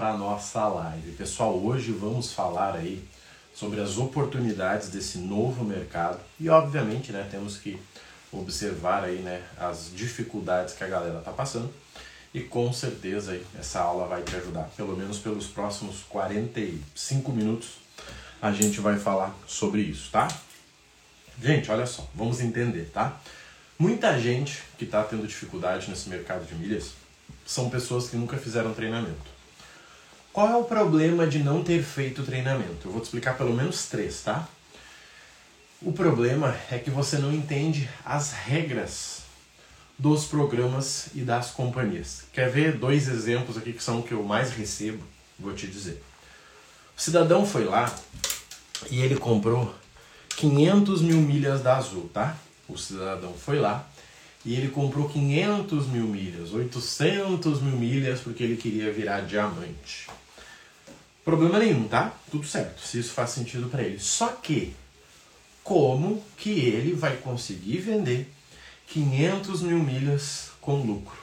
para nossa live. Pessoal, hoje vamos falar aí sobre as oportunidades desse novo mercado e obviamente, né, temos que observar aí, né, as dificuldades que a galera tá passando. E com certeza aí essa aula vai te ajudar, pelo menos pelos próximos 45 minutos a gente vai falar sobre isso, tá? Gente, olha só, vamos entender, tá? Muita gente que está tendo dificuldade nesse mercado de milhas são pessoas que nunca fizeram treinamento. Qual é o problema de não ter feito treinamento? Eu vou te explicar pelo menos três, tá? O problema é que você não entende as regras dos programas e das companhias. Quer ver dois exemplos aqui que são o que eu mais recebo? Vou te dizer. O cidadão foi lá e ele comprou 500 mil milhas da Azul, tá? O cidadão foi lá e ele comprou 500 mil milhas, 800 mil milhas, porque ele queria virar diamante. Problema nenhum, tá? Tudo certo, se isso faz sentido para ele. Só que, como que ele vai conseguir vender 500 mil milhas com lucro?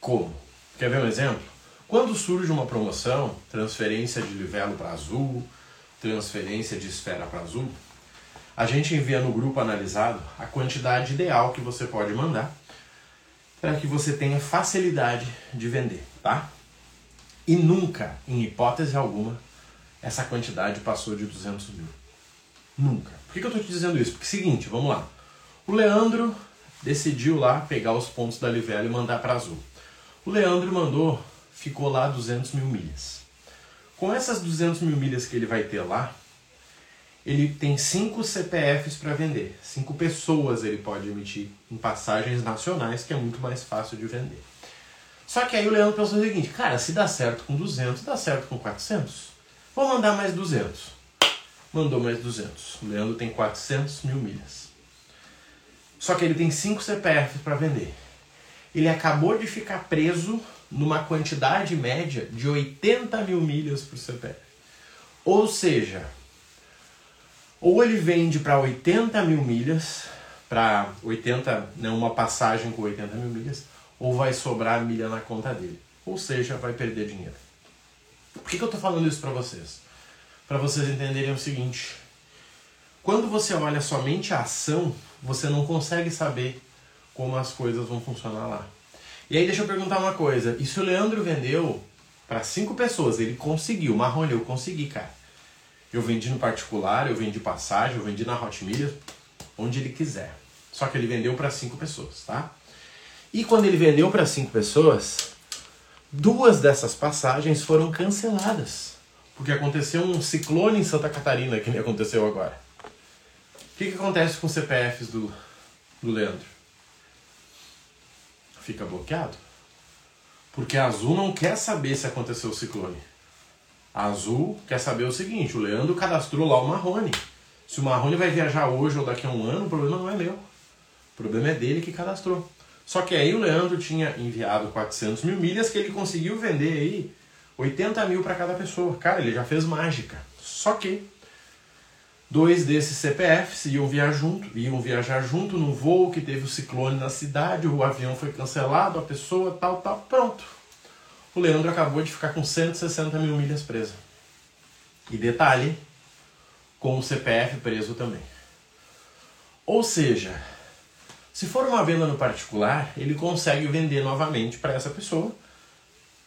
Como? Quer ver um exemplo? Quando surge uma promoção, transferência de livelo para azul, transferência de esfera para azul, a gente envia no grupo analisado a quantidade ideal que você pode mandar para que você tenha facilidade de vender, tá? E nunca, em hipótese alguma, essa quantidade passou de 200 mil. Nunca. Por que, eu estou te dizendo isso? Porque seguinte, vamos lá. O Leandro decidiu lá pegar os pontos da Livela e mandar para Azul. O Leandro mandou, ficou lá 200 mil milhas. Com essas 200 mil milhas que ele vai ter lá, ele tem cinco CPFs para vender. Cinco pessoas ele pode emitir em passagens nacionais, que é muito mais fácil de vender. Só que aí o Leandro pensou o seguinte, cara, se dá certo com 200, dá certo com 400, vou mandar mais 200. Mandou mais 200. O Leandro tem 400 mil milhas. Só que ele tem cinco CPFs para vender. Ele acabou de ficar preso numa quantidade média de 80 mil milhas por CPF. Ou seja, ou ele vende para 80 mil milhas, para 80, né, uma passagem com 80 mil milhas, ou vai sobrar milha na conta dele. Ou seja, vai perder dinheiro. Por que, que eu estou falando isso para vocês? Para vocês entenderem o seguinte: quando você olha somente a ação, você não consegue saber como as coisas vão funcionar lá. E aí deixa eu perguntar uma coisa: e se o Leandro vendeu para cinco pessoas, ele conseguiu, Marrone, eu consegui, cara. Eu vendi no particular, eu vendi passagem, eu vendi na Hot Milha, onde ele quiser. Só que ele vendeu para cinco pessoas, tá? E quando ele vendeu para cinco pessoas, duas dessas passagens foram canceladas. Porque aconteceu um ciclone em Santa Catarina, que nem aconteceu agora. O que, que acontece com os CPFs do, do Leandro? Fica bloqueado. Porque a Azul não quer saber se aconteceu o ciclone. A Azul quer saber o seguinte: o Leandro cadastrou lá o Marrone. Se o Marrone vai viajar hoje ou daqui a um ano, o problema não é meu. O problema é dele que cadastrou. Só que aí o Leandro tinha enviado 400 mil milhas que ele conseguiu vender aí 80 mil para cada pessoa. Cara, ele já fez mágica. Só que dois desses CPFs iam viajar junto, iam viajar junto num voo que teve o ciclone na cidade, o avião foi cancelado, a pessoa tal, tal, pronto o Leandro acabou de ficar com 160 mil milhas presa. E detalhe, com o CPF preso também. Ou seja, se for uma venda no particular, ele consegue vender novamente para essa pessoa,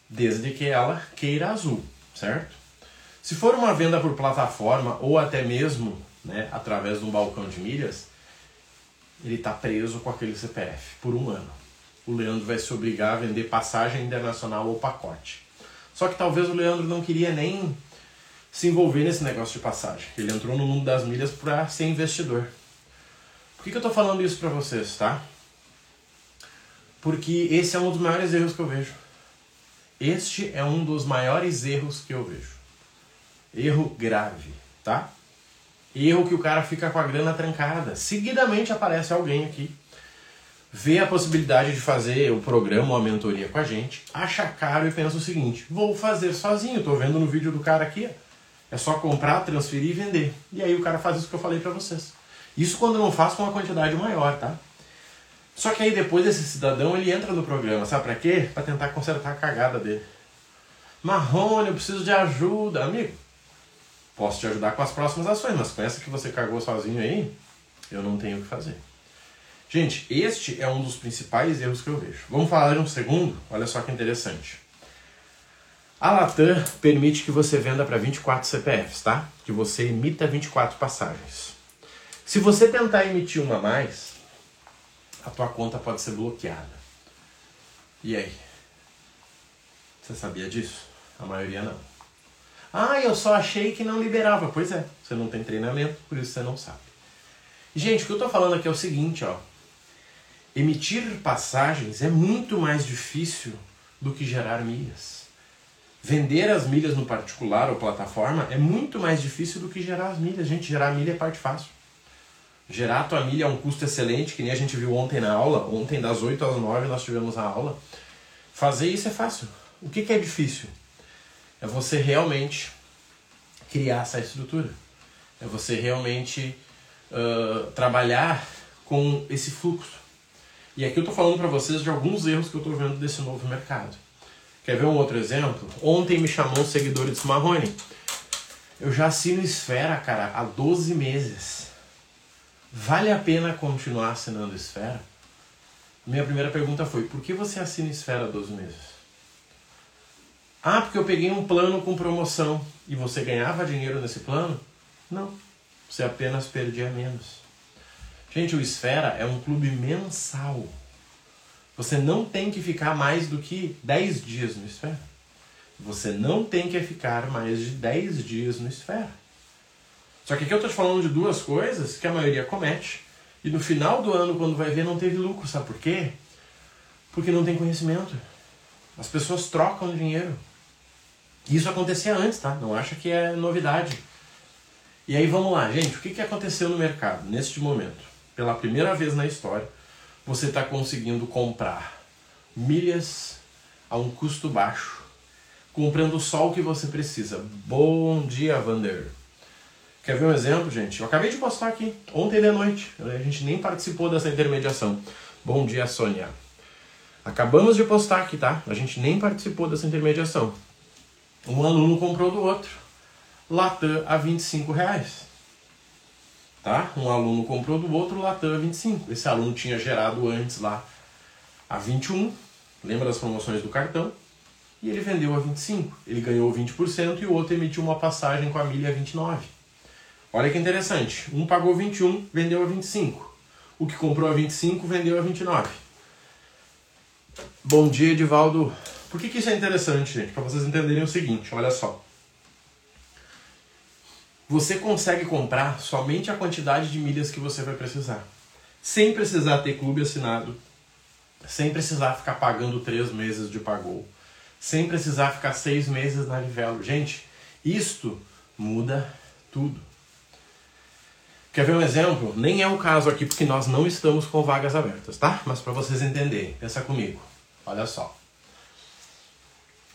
desde que ela queira azul, certo? Se for uma venda por plataforma ou até mesmo né, através de um balcão de milhas, ele está preso com aquele CPF por um ano o Leandro vai se obrigar a vender passagem internacional ou pacote. Só que talvez o Leandro não queria nem se envolver nesse negócio de passagem. Ele entrou no mundo das milhas para ser investidor. Que, que eu estou falando isso para vocês, tá? Porque esse é um dos maiores erros que eu vejo. Este é um dos maiores erros que eu vejo. Erro grave, tá? Erro que o cara fica com a grana trancada. Seguidamente aparece alguém aqui vê a possibilidade de fazer o programa ou a mentoria com a gente, acha caro e pensa o seguinte: vou fazer sozinho, tô vendo no vídeo do cara aqui, é só comprar, transferir e vender. E aí o cara faz isso que eu falei para vocês. Isso quando não faz com uma quantidade maior, tá? Só que aí depois esse cidadão ele entra no programa, sabe para quê? Para tentar consertar a cagada dele. Marrone, eu preciso de ajuda. Amigo, posso te ajudar com as próximas ações, mas com essa que você cagou sozinho aí, eu não tenho o que fazer. Gente, este é um dos principais erros que eu vejo. Vamos falar de um segundo? Olha só que interessante. A Latam permite que você venda para 24 CPFs, tá? Que você emita 24 passagens. Se você tentar emitir uma a mais, a tua conta pode ser bloqueada. E aí? Você sabia disso? A maioria não. Ah, eu só achei que não liberava. Pois é, você não tem treinamento, por isso você não sabe. Gente, o que eu estou falando aqui é o seguinte, ó. Emitir passagens é muito mais difícil do que gerar milhas. Vender as milhas no particular ou plataforma é muito mais difícil do que gerar as milhas. Gente, gerar milha é parte fácil. Gerar a tua milha é um custo excelente, que nem a gente viu ontem na aula. Ontem, das 8 às 9, nós tivemos a aula. Fazer isso é fácil. O que, que é difícil? É você realmente criar essa estrutura. É você realmente uh, trabalhar com esse fluxo. E aqui eu estou falando para vocês de alguns erros que eu estou vendo desse novo mercado. Quer ver um outro exemplo? Ontem me chamou um seguidor de Marrone. Eu já assino Esfera, cara, há 12 meses. Vale a pena continuar assinando Esfera? Minha primeira pergunta foi: por que você assina Esfera há 12 meses? Ah, porque eu peguei um plano com promoção e você ganhava dinheiro nesse plano? Não, você apenas perdia menos. Gente, o Esfera é um clube mensal. Você não tem que ficar mais do que 10 dias no Esfera. Você não tem que ficar mais de 10 dias no Esfera. Só que aqui eu estou te falando de duas coisas que a maioria comete. E no final do ano, quando vai ver, não teve lucro. Sabe por quê? Porque não tem conhecimento. As pessoas trocam dinheiro. Isso acontecia antes, tá? Não acha que é novidade. E aí vamos lá, gente. O que, que aconteceu no mercado neste momento? pela primeira vez na história, você está conseguindo comprar milhas a um custo baixo, comprando só o que você precisa. Bom dia, Vander. Quer ver um exemplo, gente? Eu acabei de postar aqui, ontem de noite. A gente nem participou dessa intermediação. Bom dia, Sônia. Acabamos de postar aqui, tá? A gente nem participou dessa intermediação. Um aluno comprou do outro. Latam a 25 reais tá? Um aluno comprou do outro Latam a 25. Esse aluno tinha gerado antes lá a 21, lembra das promoções do cartão? E ele vendeu a 25. Ele ganhou 20% e o outro emitiu uma passagem com a milha a 29. Olha que interessante. Um pagou 21, vendeu a 25. O que comprou a 25 vendeu a 29. Bom dia, Edivaldo. Por que, que isso é interessante, gente? Para vocês entenderem o seguinte, olha só você consegue comprar somente a quantidade de milhas que você vai precisar. Sem precisar ter clube assinado, sem precisar ficar pagando três meses de pagou, sem precisar ficar seis meses na Livelo. Gente, isto muda tudo. Quer ver um exemplo? Nem é o caso aqui porque nós não estamos com vagas abertas, tá? Mas para vocês entenderem, pensa comigo. Olha só.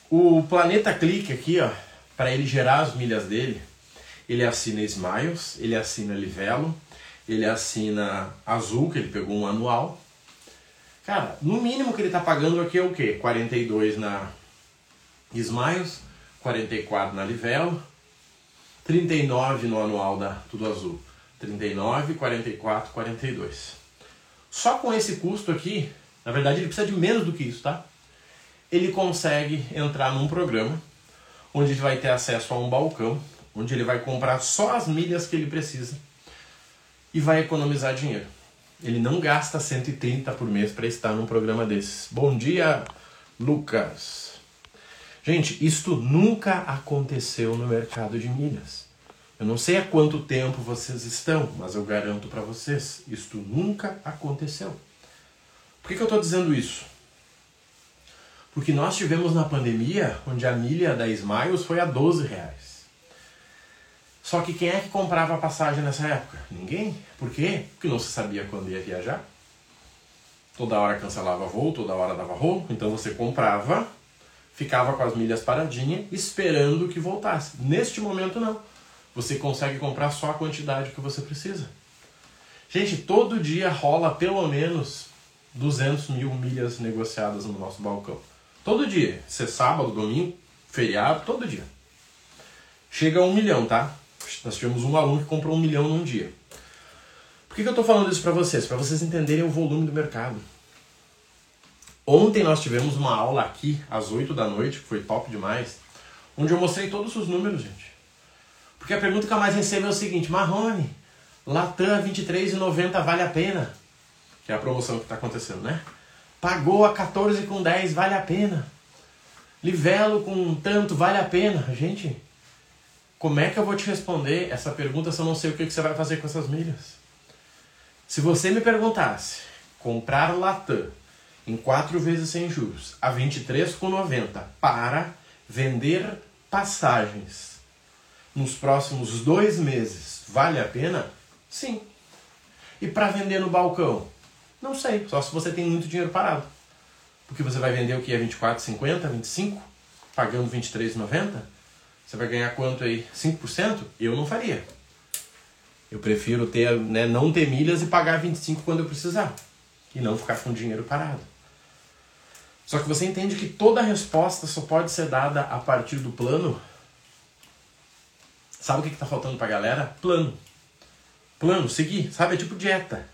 O Planeta Clique aqui, ó, para ele gerar as milhas dele, ele assina Smiles, ele assina Livelo, ele assina Azul, que ele pegou um anual. Cara, no mínimo que ele está pagando aqui é o quê? 42 na Smiles, 44 na Livelo, 39 no anual da Tudo Azul. 39, 44, 42. Só com esse custo aqui, na verdade ele precisa de menos do que isso, tá? Ele consegue entrar num programa onde ele vai ter acesso a um balcão onde ele vai comprar só as milhas que ele precisa e vai economizar dinheiro. Ele não gasta 130 por mês para estar num programa desses. Bom dia, Lucas. Gente, isto nunca aconteceu no mercado de milhas. Eu não sei há quanto tempo vocês estão, mas eu garanto para vocês, isto nunca aconteceu. Por que, que eu estou dizendo isso? Porque nós tivemos na pandemia, onde a milha da Smiles foi a 12 reais. Só que quem é que comprava a passagem nessa época? Ninguém. Por quê? Porque não se sabia quando ia viajar. Toda hora cancelava voo, toda hora dava rolo. Então você comprava, ficava com as milhas paradinha, esperando que voltasse. Neste momento não. Você consegue comprar só a quantidade que você precisa. Gente, todo dia rola pelo menos 200 mil milhas negociadas no nosso balcão. Todo dia. Se é sábado, domingo, feriado, todo dia. Chega a um milhão, tá? Nós tivemos um aluno que comprou um milhão num dia. Por que, que eu estou falando isso para vocês? Para vocês entenderem o volume do mercado. Ontem nós tivemos uma aula aqui, às 8 da noite, que foi top demais, onde eu mostrei todos os números, gente. Porque a pergunta que eu mais recebo é o seguinte, Marrone, Latam 23,90 vale a pena? Que é a promoção que está acontecendo, né? Pagou a 14 com 10, vale a pena. Livelo com tanto, vale a pena. Gente, como é que eu vou te responder essa pergunta se eu não sei o que você vai fazer com essas milhas? Se você me perguntasse, comprar Latam em 4 vezes sem juros a 23,90 para vender passagens nos próximos dois meses, vale a pena? Sim. E para vender no balcão? Não sei, só se você tem muito dinheiro parado. Porque você vai vender o que é 24,50, 25, pagando 23,90? Você vai ganhar quanto aí? 5%? Eu não faria. Eu prefiro ter, né, não ter milhas e pagar 25 quando eu precisar. E não ficar com dinheiro parado. Só que você entende que toda resposta só pode ser dada a partir do plano. Sabe o que está faltando para a galera? Plano. Plano, seguir. Sabe? É tipo dieta.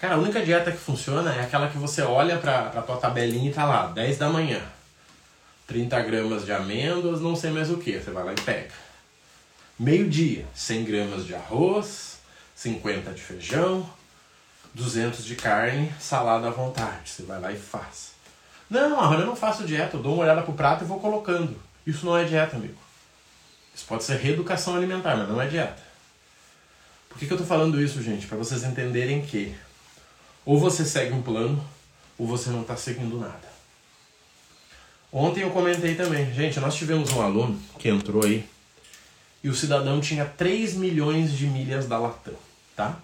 Cara, a única dieta que funciona é aquela que você olha para a tua tabelinha e tá lá, 10 da manhã. 30 gramas de amêndoas, não sei mais o que. Você vai lá e pega. Meio-dia, 100 gramas de arroz, 50 de feijão, 200 de carne, salada à vontade. Você vai lá e faz. Não, Arrona, eu não faço dieta. Eu dou uma olhada pro prato e vou colocando. Isso não é dieta, amigo. Isso pode ser reeducação alimentar, mas não é dieta. Por que, que eu tô falando isso, gente? Para vocês entenderem que ou você segue um plano, ou você não está seguindo nada. Ontem eu comentei também, gente, nós tivemos um aluno que entrou aí e o cidadão tinha 3 milhões de milhas da Latam, tá?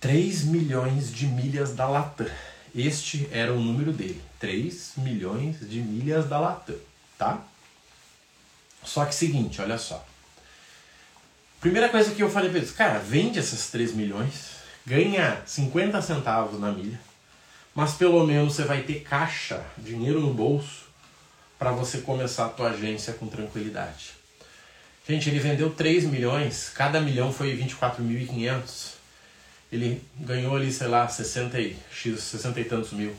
3 milhões de milhas da Latam. Este era o número dele, 3 milhões de milhas da Latam, tá? Só que seguinte, olha só. Primeira coisa que eu falei pra eles, cara, vende essas 3 milhões, ganha 50 centavos na milha, mas pelo menos você vai ter caixa, dinheiro no bolso, para você começar a tua agência com tranquilidade. Gente, ele vendeu 3 milhões, cada milhão foi 24.500. Ele ganhou ali, sei lá, 60 e, X, 60 e tantos mil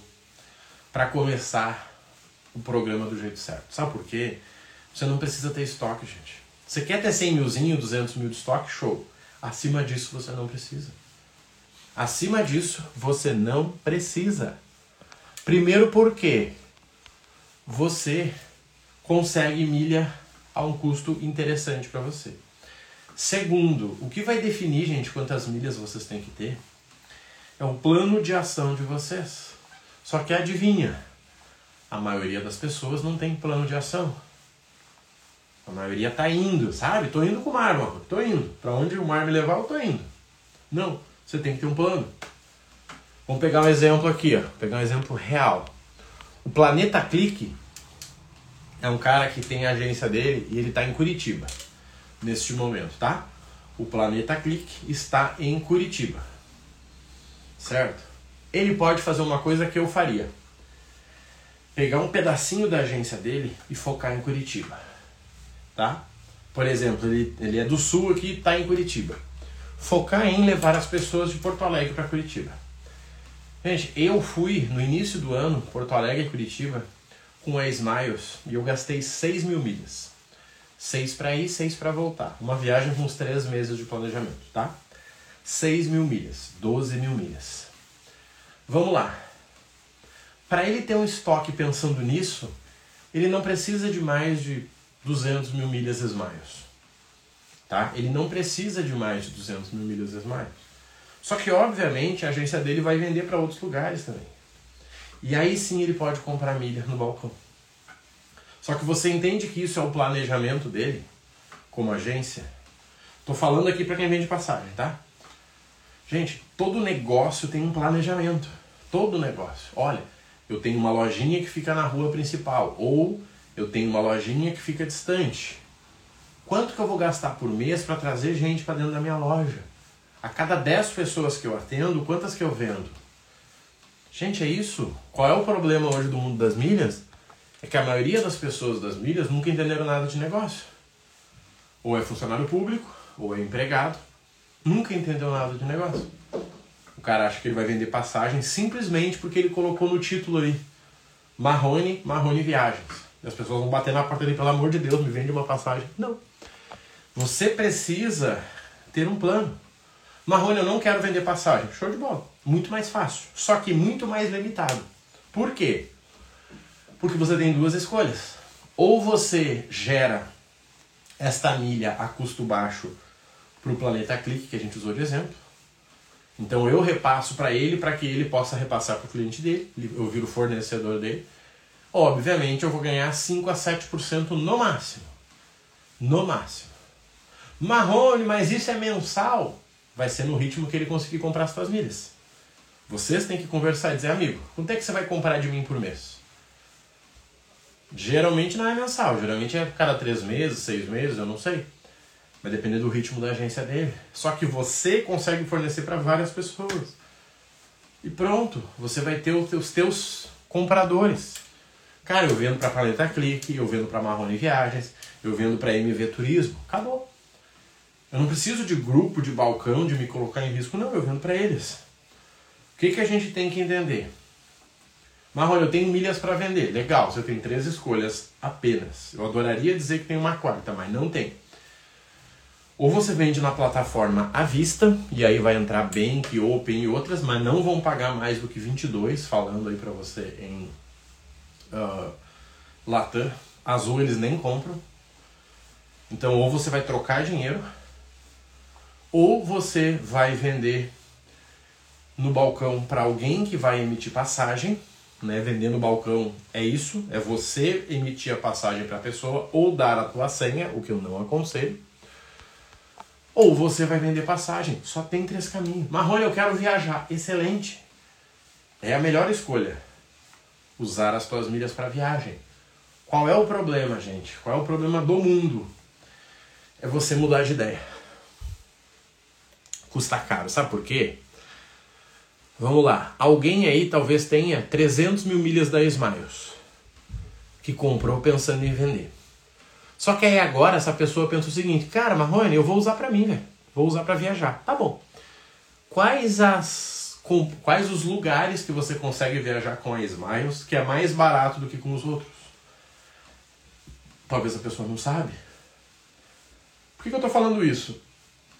para começar o programa do jeito certo. Sabe por quê? Você não precisa ter estoque, gente. Você quer ter 100 milzinho, 200 mil de estoque? Show. Acima disso você não precisa. Acima disso, você não precisa. Primeiro porque você consegue milha a um custo interessante para você. Segundo, o que vai definir, gente, quantas milhas vocês têm que ter é o plano de ação de vocês. Só que adivinha, a maioria das pessoas não tem plano de ação. A maioria tá indo, sabe? Tô indo com o mar, mano. Tô indo. Para onde o mar me levar, eu tô indo. Não você tem que ter um plano. Vamos pegar um exemplo aqui, ó. Pegar um exemplo real. O Planeta Clique é um cara que tem a agência dele e ele está em Curitiba neste momento, tá? O Planeta Clique está em Curitiba, certo? Ele pode fazer uma coisa que eu faria: pegar um pedacinho da agência dele e focar em Curitiba, tá? Por exemplo, ele, ele é do sul aqui, está em Curitiba focar em levar as pessoas de Porto Alegre para Curitiba. Gente, eu fui no início do ano, Porto Alegre e Curitiba, com a Smiles e eu gastei 6 mil milhas. 6 para ir, 6 para voltar. Uma viagem com uns 3 meses de planejamento, tá? 6 mil milhas, 12 mil milhas. Vamos lá. Para ele ter um estoque pensando nisso, ele não precisa de mais de 200 mil milhas Smiles. Tá? Ele não precisa de mais de 200 mil milhas Smiles. Só que, obviamente, a agência dele vai vender para outros lugares também. E aí sim ele pode comprar milha no balcão. Só que você entende que isso é o planejamento dele, como agência? Tô falando aqui para quem vende passagem, tá? Gente, todo negócio tem um planejamento. Todo negócio. Olha, eu tenho uma lojinha que fica na rua principal. Ou eu tenho uma lojinha que fica distante. Quanto que eu vou gastar por mês para trazer gente para dentro da minha loja? A cada 10 pessoas que eu atendo, quantas que eu vendo? Gente, é isso? Qual é o problema hoje do mundo das milhas? é que a maioria das pessoas das milhas nunca entenderam nada de negócio. Ou é funcionário público, ou é empregado, nunca entendeu nada de negócio. O cara acha que ele vai vender passagem simplesmente porque ele colocou no título ali Marrone, Marrone Viagens. As pessoas vão bater na porta dele, pelo amor de Deus, me vende uma passagem. Não. Você precisa ter um plano. Marrone, eu não quero vender passagem. Show de bola. Muito mais fácil. Só que muito mais limitado. Por quê? Porque você tem duas escolhas. Ou você gera esta milha a custo baixo para o Planeta Clique, que a gente usou de exemplo. Então eu repasso para ele para que ele possa repassar para o cliente dele, eu viro fornecedor dele. Obviamente eu vou ganhar 5 a 7% no máximo. No máximo. Marrone, mas isso é mensal? Vai ser no ritmo que ele conseguir comprar as suas milhas. Vocês têm que conversar e dizer, amigo, quanto é que você vai comprar de mim por mês? Geralmente não é mensal, geralmente é cada três meses, seis meses, eu não sei. Vai depender do ritmo da agência dele. Só que você consegue fornecer para várias pessoas. E pronto, você vai ter os teus compradores. Cara, eu vendo para Planeta Clique, eu vendo para Marrone Viagens, eu vendo para MV Turismo. Acabou. Eu não preciso de grupo, de balcão, de me colocar em risco. Não, eu vendo para eles. O que, que a gente tem que entender? Marrone, eu tenho milhas para vender. Legal, você tem três escolhas apenas. Eu adoraria dizer que tem uma quarta, mas não tem. Ou você vende na plataforma à vista, e aí vai entrar Bank, Open e outras, mas não vão pagar mais do que 22, falando aí para você em uh, Latam. Azul eles nem compram. Então, ou você vai trocar dinheiro, ou você vai vender no balcão para alguém que vai emitir passagem né? Vender no balcão é isso, é você emitir a passagem para a pessoa ou dar a tua senha, o que eu não aconselho. Ou você vai vender passagem. Só tem três caminhos. Marrone, eu quero viajar. Excelente. É a melhor escolha. Usar as tuas milhas para viagem. Qual é o problema, gente? Qual é o problema do mundo? É você mudar de ideia. Custa caro. Sabe por quê? Vamos lá. Alguém aí talvez tenha 300 mil milhas da Smiles que comprou pensando em vender. Só que aí agora essa pessoa pensa o seguinte: cara, Marrone, eu vou usar para mim, velho. Vou usar para viajar. Tá bom. Quais as com, quais os lugares que você consegue viajar com a Smiles que é mais barato do que com os outros? Talvez a pessoa não sabe. Por que, que eu estou falando isso?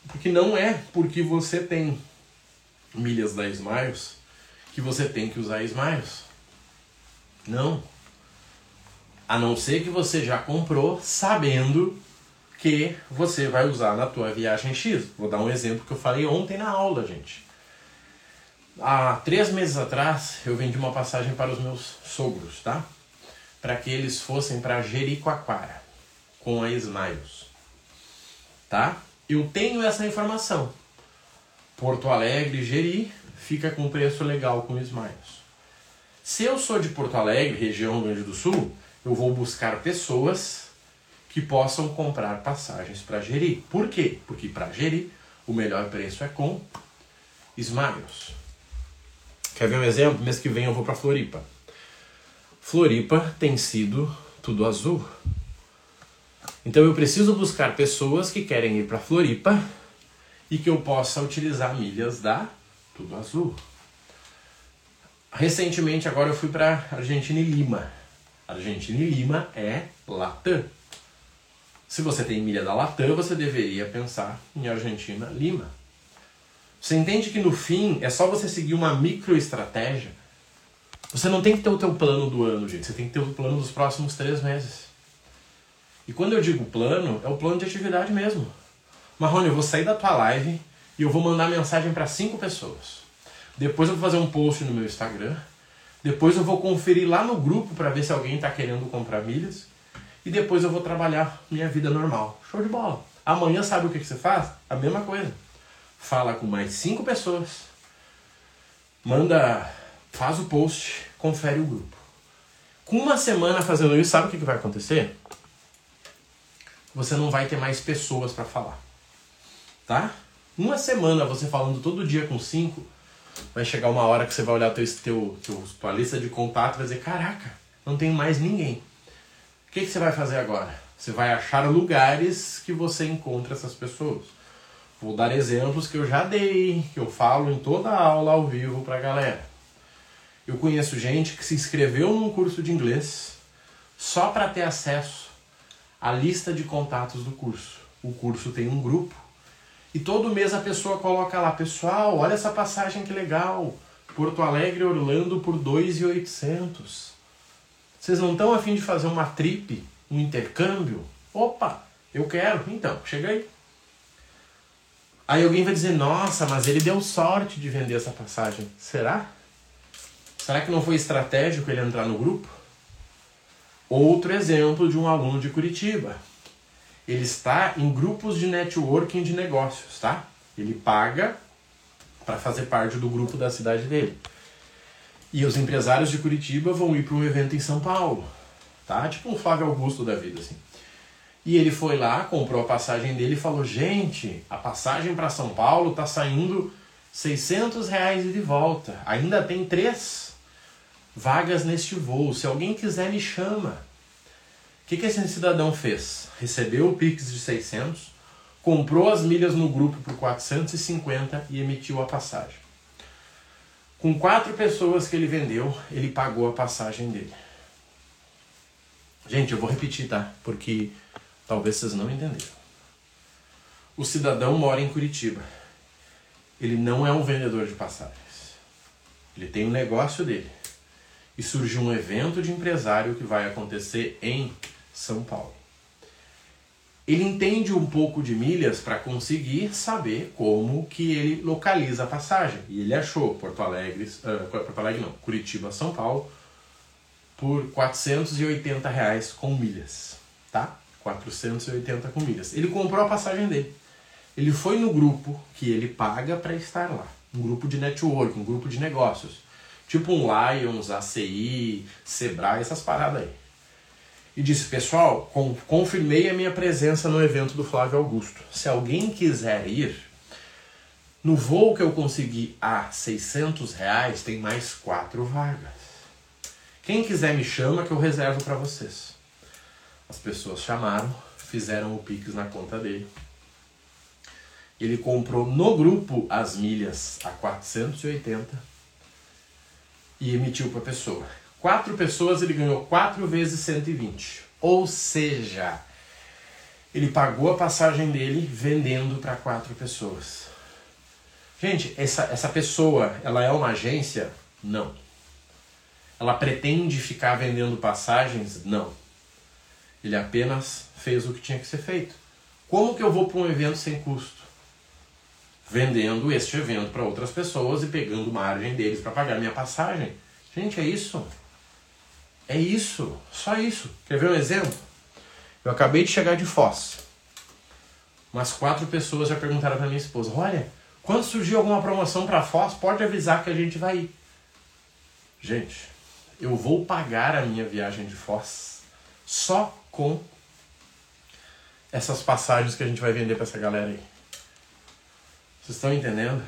Porque não é porque você tem milhas da Smiles que você tem que usar Smiles. Não. A não ser que você já comprou sabendo que você vai usar na tua viagem X. Vou dar um exemplo que eu falei ontem na aula, gente. Há três meses atrás eu vendi uma passagem para os meus sogros, tá? Para que eles fossem para Jericoacoara com a Smiles, tá? Eu tenho essa informação. Porto Alegre, Jeri, fica com preço legal com Smiles. Se eu sou de Porto Alegre, região Grande do Sul, eu vou buscar pessoas que possam comprar passagens para Jeri. Por quê? Porque para Jeri o melhor preço é com Smiles. Quer ver um exemplo? Mês que vem eu vou para Floripa. Floripa tem sido tudo azul. Então eu preciso buscar pessoas que querem ir para Floripa e que eu possa utilizar milhas da Tudo Azul. Recentemente, agora eu fui para Argentina e Lima. Argentina e Lima é Latam. Se você tem milha da Latam, você deveria pensar em Argentina Lima. Você entende que no fim é só você seguir uma microestratégia? Você não tem que ter o teu plano do ano, gente. Você tem que ter o plano dos próximos três meses. E quando eu digo plano, é o plano de atividade mesmo. Marrone, eu vou sair da tua live e eu vou mandar mensagem para cinco pessoas. Depois eu vou fazer um post no meu Instagram. Depois eu vou conferir lá no grupo para ver se alguém está querendo comprar milhas. E depois eu vou trabalhar minha vida normal. Show de bola. Amanhã sabe o que, que você faz? A mesma coisa. Fala com mais cinco pessoas. Manda, faz o post, confere o grupo. Com uma semana fazendo isso, sabe o que, vai acontecer? Você não vai ter mais pessoas para falar tá? Uma semana você falando todo dia com cinco, vai chegar uma hora que você vai olhar teu, teu, teu, tua lista de contato e vai dizer, caraca, não tenho mais ninguém. que, que você vai fazer agora? Você vai achar lugares que você encontra essas pessoas. Vou dar exemplos que eu já dei, que eu falo em toda a aula ao vivo para a galera. Eu conheço gente que se inscreveu num curso de inglês só para ter acesso à lista de contatos do curso. O curso tem um grupo e todo mês a pessoa coloca lá, pessoal, olha essa passagem que legal. Porto Alegre, Orlando por 2.800. Vocês não estão afim de fazer uma trip, um intercâmbio? Opa, eu quero. Então, chega aí. Aí alguém vai dizer, nossa, mas ele deu sorte de vender essa passagem. Será? Será que não foi estratégico ele entrar no grupo? Outro exemplo de um aluno de Curitiba. Ele está em grupos de networking de negócios, tá? Ele paga para fazer parte do grupo da cidade dele. E os empresários de Curitiba vão ir para um evento em São Paulo, tá? Tipo um Flávio Augusto da vida, assim. E ele foi lá, comprou a passagem dele e falou: Gente, a passagem para São Paulo tá saindo 600 reais de volta. Ainda tem três vagas neste voo. Se alguém quiser, me chama. O que, que esse cidadão fez? Recebeu o Pix de 600, comprou as milhas no grupo por 450 e emitiu a passagem. Com quatro pessoas que ele vendeu, ele pagou a passagem dele. Gente, eu vou repetir, tá? Porque talvez vocês não entenderam. O cidadão mora em Curitiba. Ele não é um vendedor de passagens. Ele tem um negócio dele e surgiu um evento de empresário que vai acontecer em São Paulo. Ele entende um pouco de milhas para conseguir saber como que ele localiza a passagem. E ele achou Porto Alegre, uh, Porto Alegre não, Curitiba, São Paulo, por 480 reais com milhas, tá? 480 com milhas. Ele comprou a passagem dele. Ele foi no grupo que ele paga para estar lá, um grupo de network, um grupo de negócios. Tipo um Lions, ACI, Sebrae, essas paradas aí. E disse, pessoal, confirmei a minha presença no evento do Flávio Augusto. Se alguém quiser ir, no voo que eu consegui a 600 reais, tem mais quatro vagas. Quem quiser me chama que eu reservo para vocês. As pessoas chamaram, fizeram o Pix na conta dele. Ele comprou no grupo as milhas a 480 e emitiu para a pessoa. Quatro pessoas ele ganhou 4 vezes 120. Ou seja, ele pagou a passagem dele vendendo para quatro pessoas. Gente, essa, essa pessoa, ela é uma agência? Não. Ela pretende ficar vendendo passagens? Não. Ele apenas fez o que tinha que ser feito. Como que eu vou para um evento sem custo? vendendo este evento para outras pessoas e pegando margem deles para pagar minha passagem. Gente, é isso. É isso. Só isso. Quer ver um exemplo? Eu acabei de chegar de Foz. Umas quatro pessoas já perguntaram para minha esposa: Olha, quando surgir alguma promoção para Foz, pode avisar que a gente vai ir. Gente, eu vou pagar a minha viagem de Foz só com essas passagens que a gente vai vender para essa galera aí. Vocês estão entendendo?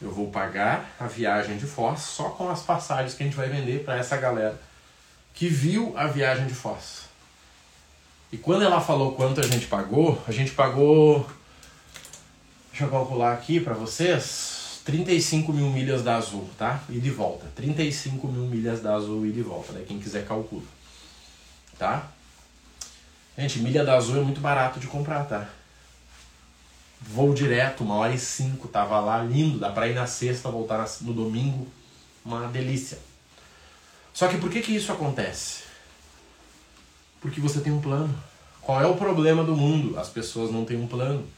Eu vou pagar a viagem de Foz só com as passagens que a gente vai vender para essa galera que viu a viagem de Foz. E quando ela falou quanto a gente pagou, a gente pagou. Deixa eu calcular aqui para vocês. 35 mil milhas da Azul, tá? E de volta. 35 mil milhas da Azul e de volta. Daí quem quiser calcula. Tá? Gente, milha da Azul é muito barato de comprar, tá? Voo direto, uma hora e cinco, tava lá lindo, dá pra ir na sexta, voltar no domingo, uma delícia. Só que por que que isso acontece? Porque você tem um plano. Qual é o problema do mundo? As pessoas não têm um plano.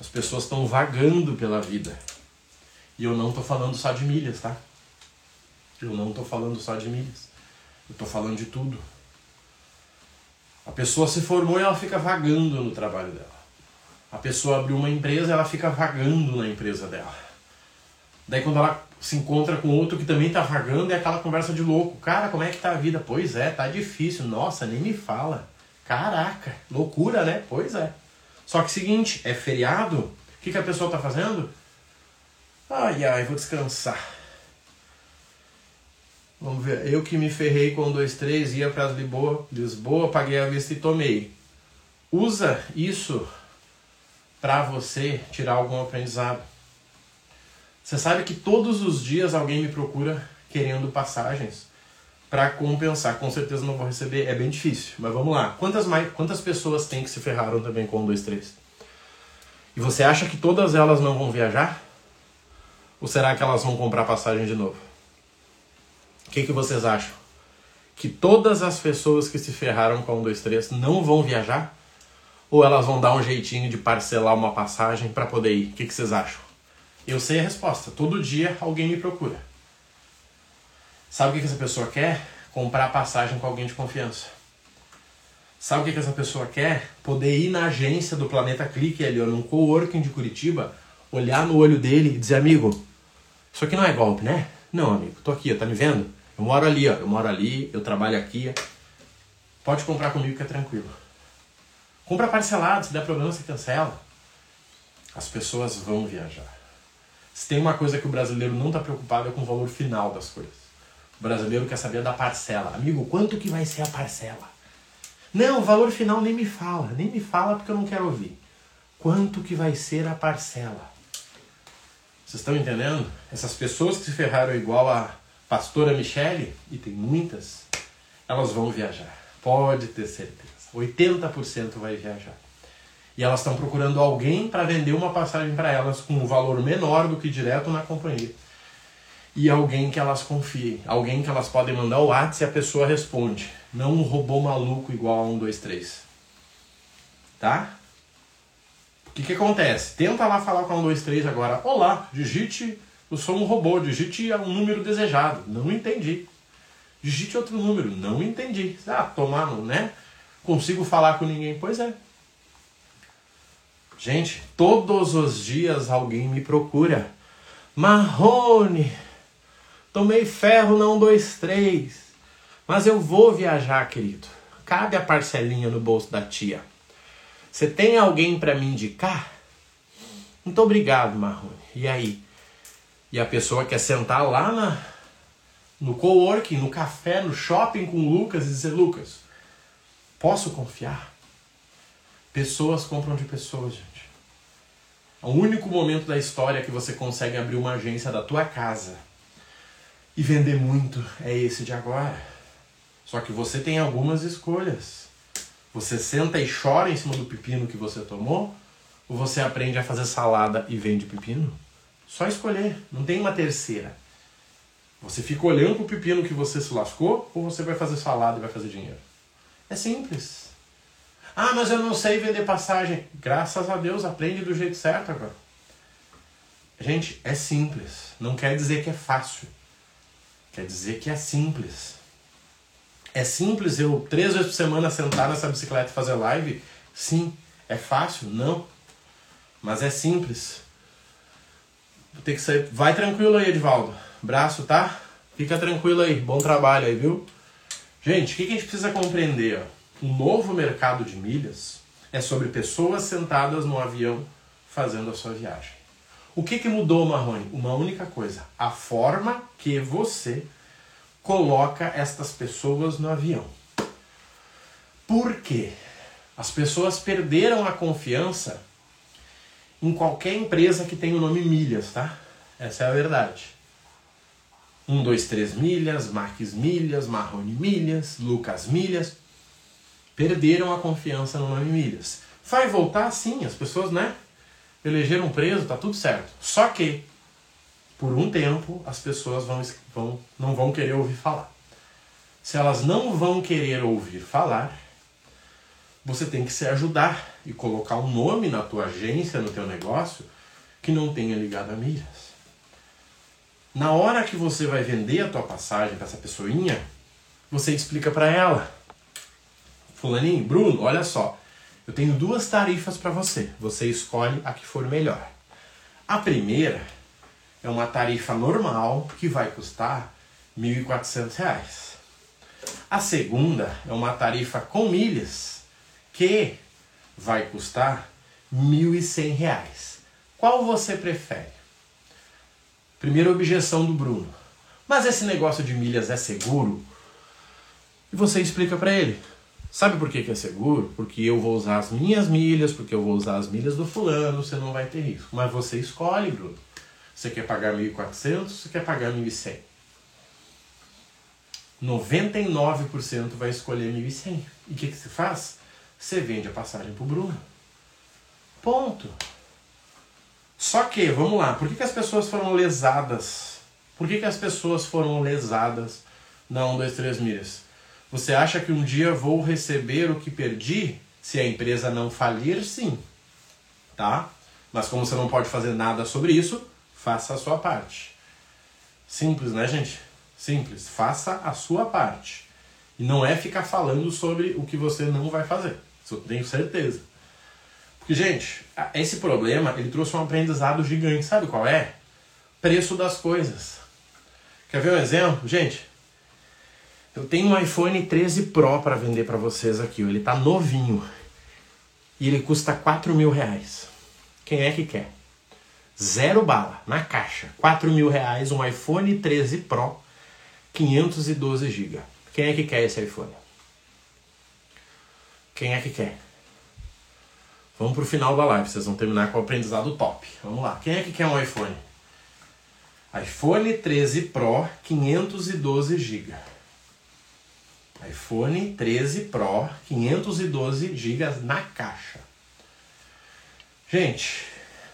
As pessoas estão vagando pela vida. E eu não tô falando só de milhas, tá? Eu não tô falando só de milhas. Eu tô falando de tudo. A pessoa se formou e ela fica vagando no trabalho dela. A pessoa abriu uma empresa, ela fica vagando na empresa dela. Daí quando ela se encontra com outro que também tá vagando, é aquela conversa de louco. Cara, como é que tá a vida? Pois é, tá difícil. Nossa, nem me fala. Caraca, loucura, né? Pois é. Só que seguinte, é feriado, o que, que a pessoa tá fazendo? Ai, ai, vou descansar. Vamos ver. Eu que me ferrei com 2-3, ia para Lisboa, Lisboa, paguei a vista e tomei. Usa isso para você tirar algum aprendizado. Você sabe que todos os dias alguém me procura querendo passagens para compensar. Com certeza não vou receber, é bem difícil. Mas vamos lá. Quantas, mais, quantas pessoas tem que se ferraram também com 1, 2, 3? E você acha que todas elas não vão viajar? Ou será que elas vão comprar passagem de novo? Que, que vocês acham? Que todas as pessoas que se ferraram com 1, 2, 3 não vão viajar? Ou elas vão dar um jeitinho de parcelar uma passagem para poder ir? O que, que vocês acham? Eu sei a resposta. Todo dia alguém me procura. Sabe o que essa pessoa quer? Comprar passagem com alguém de confiança. Sabe o que essa pessoa quer? Poder ir na agência do Planeta Clique ali, ó, num coworking de Curitiba, olhar no olho dele e dizer, amigo, isso aqui não é golpe, né? Não, amigo, tô aqui, tá me vendo? Eu moro ali, ó, eu moro ali, eu trabalho aqui. Pode comprar comigo que é tranquilo. Compra parcelado, se der problema você cancela. As pessoas vão viajar. Se tem uma coisa que o brasileiro não está preocupado é com o valor final das coisas. O brasileiro quer saber da parcela. Amigo, quanto que vai ser a parcela? Não, o valor final nem me fala. Nem me fala porque eu não quero ouvir. Quanto que vai ser a parcela? Vocês estão entendendo? Essas pessoas que se ferraram igual a pastora Michele, e tem muitas, elas vão viajar. Pode ter certeza. 80% vai viajar e elas estão procurando alguém para vender uma passagem para elas com um valor menor do que direto na companhia. E alguém que elas confiem, alguém que elas podem mandar o WhatsApp e a pessoa responde. Não um robô maluco igual a 1, 2, 3. Tá? O que, que acontece? Tenta lá falar com a 1, 2, 3 agora. Olá, digite, eu sou um robô, digite um número desejado. Não entendi. Digite outro número. Não entendi. Ah, tomar, né? Consigo falar com ninguém? Pois é, Gente, todos os dias alguém me procura. Marrone, tomei ferro não dois três, mas eu vou viajar, querido. Cabe a parcelinha no bolso da tia. Você tem alguém para me indicar? Muito obrigado, Marrone. E aí? E a pessoa quer sentar lá na, no coworking, no café, no shopping com o Lucas e dizer: Lucas, posso confiar? Pessoas compram de pessoas, gente. É o único momento da história que você consegue abrir uma agência da tua casa e vender muito é esse de agora. Só que você tem algumas escolhas. Você senta e chora em cima do pepino que você tomou, ou você aprende a fazer salada e vende pepino? Só escolher, não tem uma terceira. Você fica olhando pro pepino que você se lascou, ou você vai fazer salada e vai fazer dinheiro? É simples. Ah, mas eu não sei vender passagem. Graças a Deus, aprende do jeito certo agora. Gente, é simples. Não quer dizer que é fácil. Quer dizer que é simples. É simples eu três vezes por semana sentar nessa bicicleta e fazer live? Sim. É fácil? Não. Mas é simples. Vou ter que sair. Vai tranquilo aí, Edvaldo. Braço, tá? Fica tranquilo aí. Bom trabalho aí, viu? Gente, o que a gente precisa compreender? O novo mercado de milhas é sobre pessoas sentadas no avião fazendo a sua viagem. O que, que mudou, Marrone? Uma única coisa: a forma que você coloca estas pessoas no avião. Por quê? As pessoas perderam a confiança em qualquer empresa que tem o nome milhas, tá? Essa é a verdade. 1, 2, 3 milhas, Marques milhas, Marrone milhas, Lucas milhas perderam a confiança no nome Milhas. Vai voltar sim, as pessoas, né? Elegeram preso, tá tudo certo. Só que, por um tempo, as pessoas vão, vão, não vão querer ouvir falar. Se elas não vão querer ouvir falar, você tem que se ajudar e colocar um nome na tua agência, no teu negócio, que não tenha ligado a milhas. Na hora que você vai vender a tua passagem para essa pessoinha, você explica para ela Fulaninho, Bruno, olha só. Eu tenho duas tarifas para você. Você escolhe a que for melhor. A primeira é uma tarifa normal que vai custar R$ 1.400. A segunda é uma tarifa com milhas que vai custar R$ 1.100. Qual você prefere? Primeira objeção do Bruno. Mas esse negócio de milhas é seguro? E você explica para ele. Sabe por que, que é seguro? Porque eu vou usar as minhas milhas, porque eu vou usar as milhas do fulano, você não vai ter risco. Mas você escolhe, Bruno. Você quer pagar 1.400, você quer pagar 1.100? 99% vai escolher 1.100. E o que, que você faz? Você vende a passagem para o Bruno. Ponto. Só que, vamos lá, por que, que as pessoas foram lesadas? Por que, que as pessoas foram lesadas na 1, 2, 3 milhas? Você acha que um dia vou receber o que perdi? Se a empresa não falir, sim. Tá? Mas como você não pode fazer nada sobre isso, faça a sua parte. Simples, né, gente? Simples. Faça a sua parte. E não é ficar falando sobre o que você não vai fazer. Eu tenho certeza. Porque, gente, esse problema ele trouxe um aprendizado gigante. Sabe qual é? Preço das coisas. Quer ver um exemplo? Gente, eu tenho um iPhone 13 Pro para vender para vocês aqui. Ele tá novinho. E ele custa 4 mil reais. Quem é que quer? Zero bala, na caixa. 4 mil reais, um iPhone 13 Pro, 512 GB. Quem é que quer esse iPhone? Quem é que quer? Vamos pro final da live, vocês vão terminar com o aprendizado top. Vamos lá. Quem é que quer um iPhone? iPhone 13 Pro, 512 GB. iPhone 13 Pro, 512 GB na caixa. Gente,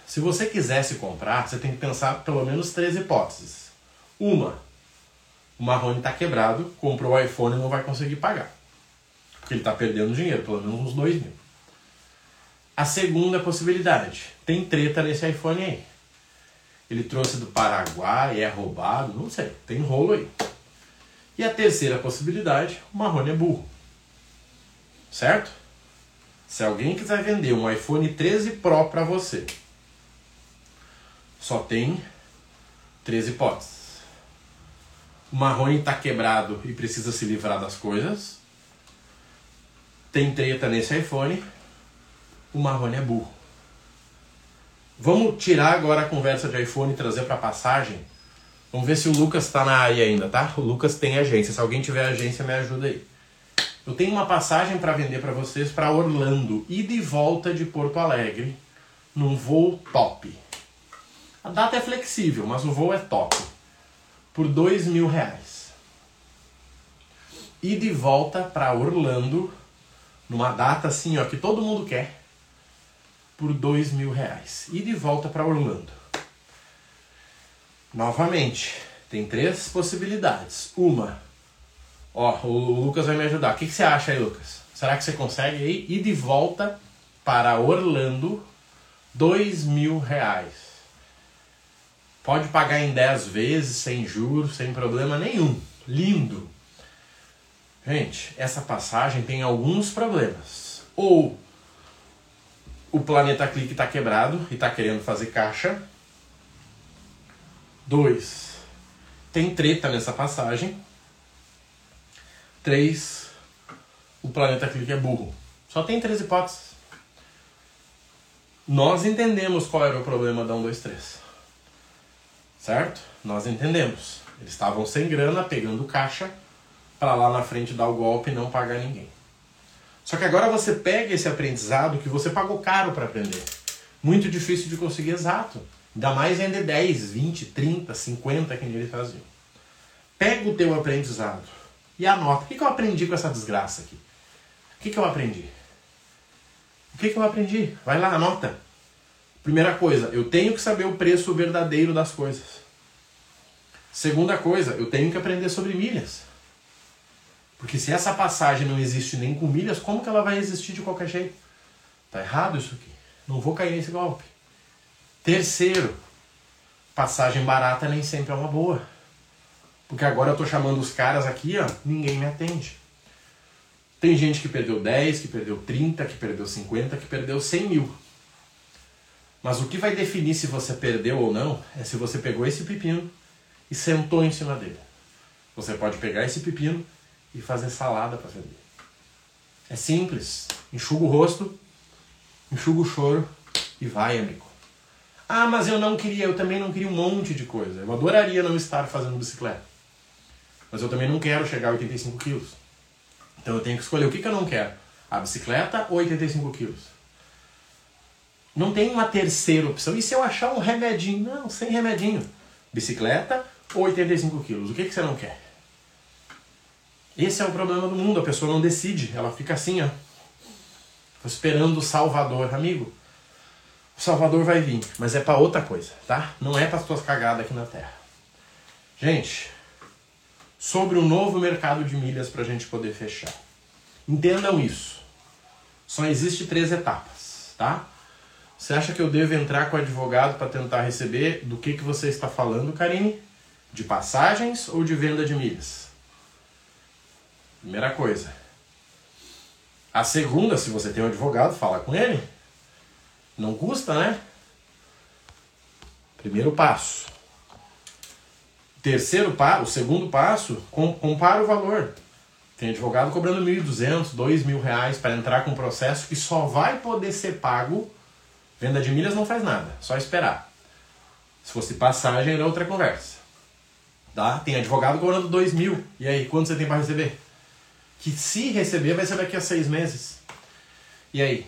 se você quisesse comprar, você tem que pensar pelo menos três hipóteses. Uma, o Marrone está quebrado, comprou o iPhone e não vai conseguir pagar. Porque ele está perdendo dinheiro, pelo menos uns dois mil. A segunda possibilidade, tem treta nesse iPhone aí. Ele trouxe do Paraguai, é roubado, não sei, tem rolo aí. E a terceira possibilidade, o Marrone é burro. Certo? Se alguém quiser vender um iPhone 13 Pro para você só tem três hipóteses. O Marrone está quebrado e precisa se livrar das coisas. Tem treta nesse iPhone. O Marrone é burro. Vamos tirar agora a conversa de iPhone e trazer para passagem. Vamos ver se o Lucas está na área ainda, tá? O Lucas tem agência. Se alguém tiver agência, me ajuda aí. Eu tenho uma passagem para vender para vocês para Orlando, e de volta de Porto Alegre, num voo top. A data é flexível, mas o voo é top. Por dois mil reais. E de volta para Orlando, numa data assim, ó, que todo mundo quer, por dois mil reais. E de volta para Orlando. Novamente, tem três possibilidades. Uma, ó, o Lucas vai me ajudar. O que, que você acha aí, Lucas? Será que você consegue aí ir de volta para Orlando, dois mil reais? Pode pagar em 10 vezes, sem juros, sem problema nenhum. Lindo. Gente, essa passagem tem alguns problemas. Ou o planeta Clique está quebrado e está querendo fazer caixa. Dois, tem treta nessa passagem. Três, o planeta Clique é burro. Só tem três hipóteses. Nós entendemos qual era o problema da 1, 2, 3 certo? Nós entendemos. Eles estavam sem grana, pegando caixa, para lá na frente dar o golpe e não pagar ninguém. Só que agora você pega esse aprendizado que você pagou caro para aprender. Muito difícil de conseguir exato. Ainda mais vender 10, 20, 30, 50 que eles faziam. Pega o teu aprendizado e anota. O que, eu aprendi com essa desgraça aqui? O que, que eu aprendi? O que, que eu aprendi? Vai lá, anota. Primeira coisa, eu tenho que saber o preço verdadeiro das coisas. Segunda coisa, eu tenho que aprender sobre milhas. Porque se essa passagem não existe nem com milhas, como que ela vai existir de qualquer jeito? Tá errado isso aqui. Não vou cair nesse golpe. Terceiro, passagem barata nem sempre é uma boa. Porque agora eu tô chamando os caras aqui, ó, ninguém me atende. Tem gente que perdeu 10, que perdeu 30, que perdeu 50, que perdeu 100 mil. Mas o que vai definir se você perdeu ou não é se você pegou esse pepino e sentou em cima dele. Você pode pegar esse pepino e fazer salada para vender. É simples. Enxuga o rosto, enxuga o choro e vai, amigo. Ah, mas eu não queria, eu também não queria um monte de coisa. Eu adoraria não estar fazendo bicicleta. mas eu também não quero chegar a 85 quilos. Então eu tenho que escolher o que, que eu não quero: a bicicleta ou 85 quilos. Não tem uma terceira opção. E se eu achar um remedinho? Não, sem remedinho. Bicicleta ou 85 quilos? O que, que você não quer? Esse é o problema do mundo. A pessoa não decide. Ela fica assim, ó. Esperando o Salvador. Amigo, o Salvador vai vir. Mas é para outra coisa, tá? Não é para as tuas cagadas aqui na Terra. Gente, sobre o novo mercado de milhas para a gente poder fechar. Entendam isso. Só existe três etapas, tá? Você acha que eu devo entrar com o advogado para tentar receber do que, que você está falando, Karine? De passagens ou de venda de milhas? Primeira coisa. A segunda, se você tem um advogado, fala com ele. Não custa, né? Primeiro passo. Terceiro passo, o segundo passo, compara o valor. Tem advogado cobrando 1.200, 2.000 reais para entrar com um processo que só vai poder ser pago Venda de milhas não faz nada, só esperar. Se fosse passagem, era outra conversa. Tá? Tem advogado cobrando 2 mil. E aí, quanto você tem para receber? Que se receber, vai ser daqui a seis meses. E aí?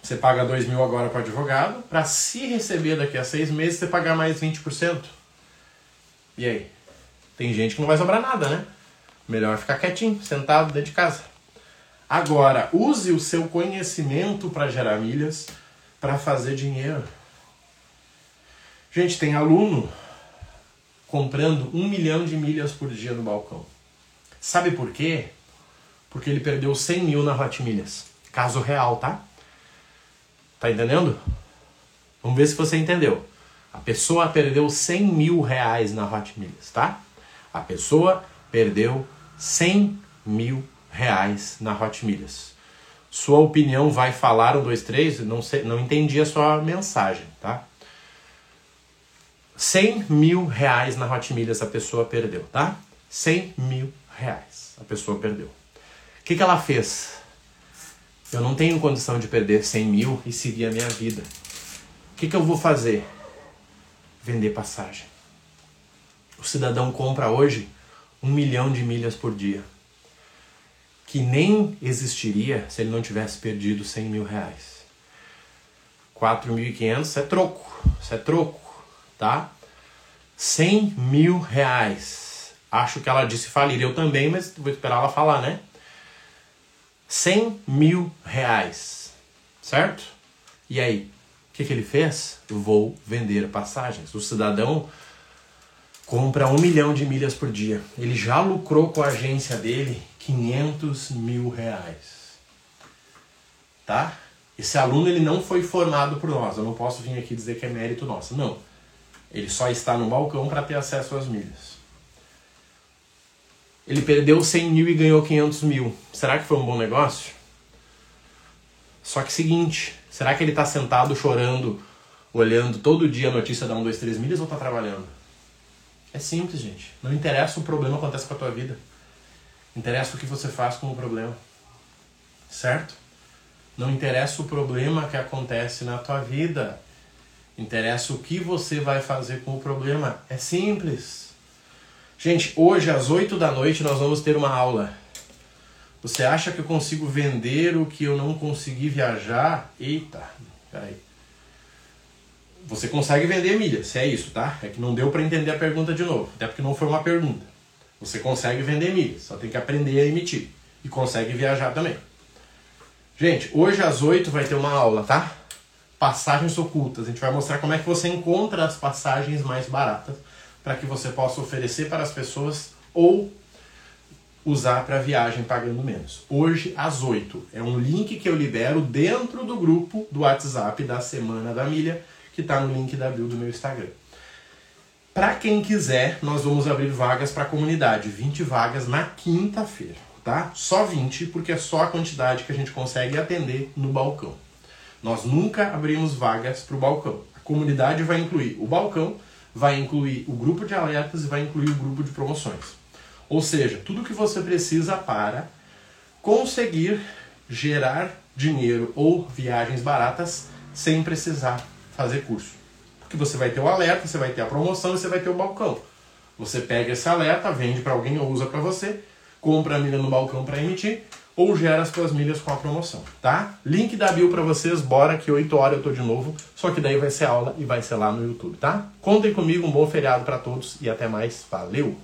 Você paga 2 mil agora para advogado, para se receber daqui a seis meses, você pagar mais 20%. E aí? Tem gente que não vai sobrar nada, né? Melhor ficar quietinho, sentado dentro de casa. Agora, use o seu conhecimento para gerar milhas para fazer dinheiro. Gente, tem aluno comprando um milhão de milhas por dia no balcão. Sabe por quê? Porque ele perdeu 100 mil na Hot Milhas. Caso real, tá? Tá entendendo? Vamos ver se você entendeu. A pessoa perdeu 100 mil reais na Hot Milhas, tá? A pessoa perdeu 100 mil reais na Hot Milhas sua opinião vai falar um, dois, três, não, sei, não entendi a sua mensagem, tá? 100 mil reais na Hot Milhas a pessoa perdeu, tá? 100 mil reais a pessoa perdeu. Que, que ela fez? Eu não tenho condição de perder 100 mil e seguir a minha vida. O que, que eu vou fazer? Vender passagem. O cidadão compra hoje um milhão de milhas por dia que nem existiria se ele não tivesse perdido 100 mil reais. 4.500 é troco, isso é troco, tá? 100 mil reais. Acho que ela disse falir, eu também, mas vou esperar ela falar, né? 100 mil reais, certo? E aí, o que, que ele fez? Vou vender passagens. O cidadão compra um milhão de milhas por dia. Ele já lucrou com a agência dele 500 mil reais. Tá? Esse aluno ele não foi formado por nós. Eu não posso vir aqui dizer que é mérito nosso. Não. Ele só está no balcão para ter acesso às milhas. Ele perdeu 100 mil e ganhou 500 mil. Será que foi um bom negócio? Só que seguinte, será que ele está sentado chorando, olhando todo dia a notícia da 1, 2, 3 milhas ou está trabalhando? É simples, gente. Não interessa o problema acontece com a tua vida. Interessa o que você faz com o problema. Certo? Não interessa o problema que acontece na tua vida. Interessa o que você vai fazer com o problema. É simples. Gente, hoje às 8 da noite nós vamos ter uma aula. Você acha que eu consigo vender o que eu não consegui viajar? Eita, peraí. Você consegue vender milhas, é isso, tá? É que não deu para entender a pergunta de novo, até porque não foi uma pergunta. Você consegue vender milhas, só tem que aprender a emitir. E consegue viajar também. Gente, hoje às 8 vai ter uma aula, tá? Passagens ocultas. A gente vai mostrar como é que você encontra as passagens mais baratas para que você possa oferecer para as pessoas ou usar para viagem pagando menos. Hoje às 8 é um link que eu libero dentro do grupo do WhatsApp da Semana da Milha, que está no link da bio do meu Instagram. Para quem quiser, nós vamos abrir vagas para a comunidade, 20 vagas na quinta-feira, tá? Só 20, porque é só a quantidade que a gente consegue atender no balcão. Nós nunca abrimos vagas para o balcão. A comunidade vai incluir o balcão, vai incluir o grupo de alertas e vai incluir o grupo de promoções. Ou seja, tudo que você precisa para conseguir gerar dinheiro ou viagens baratas sem precisar fazer curso. Porque você vai ter o alerta, você vai ter a promoção e você vai ter o balcão. Você pega esse alerta, vende para alguém ou usa para você, compra a milha no balcão para emitir ou gera as suas milhas com a promoção, tá? Link da bio para vocês, bora que 8 horas eu tô de novo, só que daí vai ser aula e vai ser lá no YouTube, tá? Contem comigo, um bom feriado para todos e até mais. Valeu!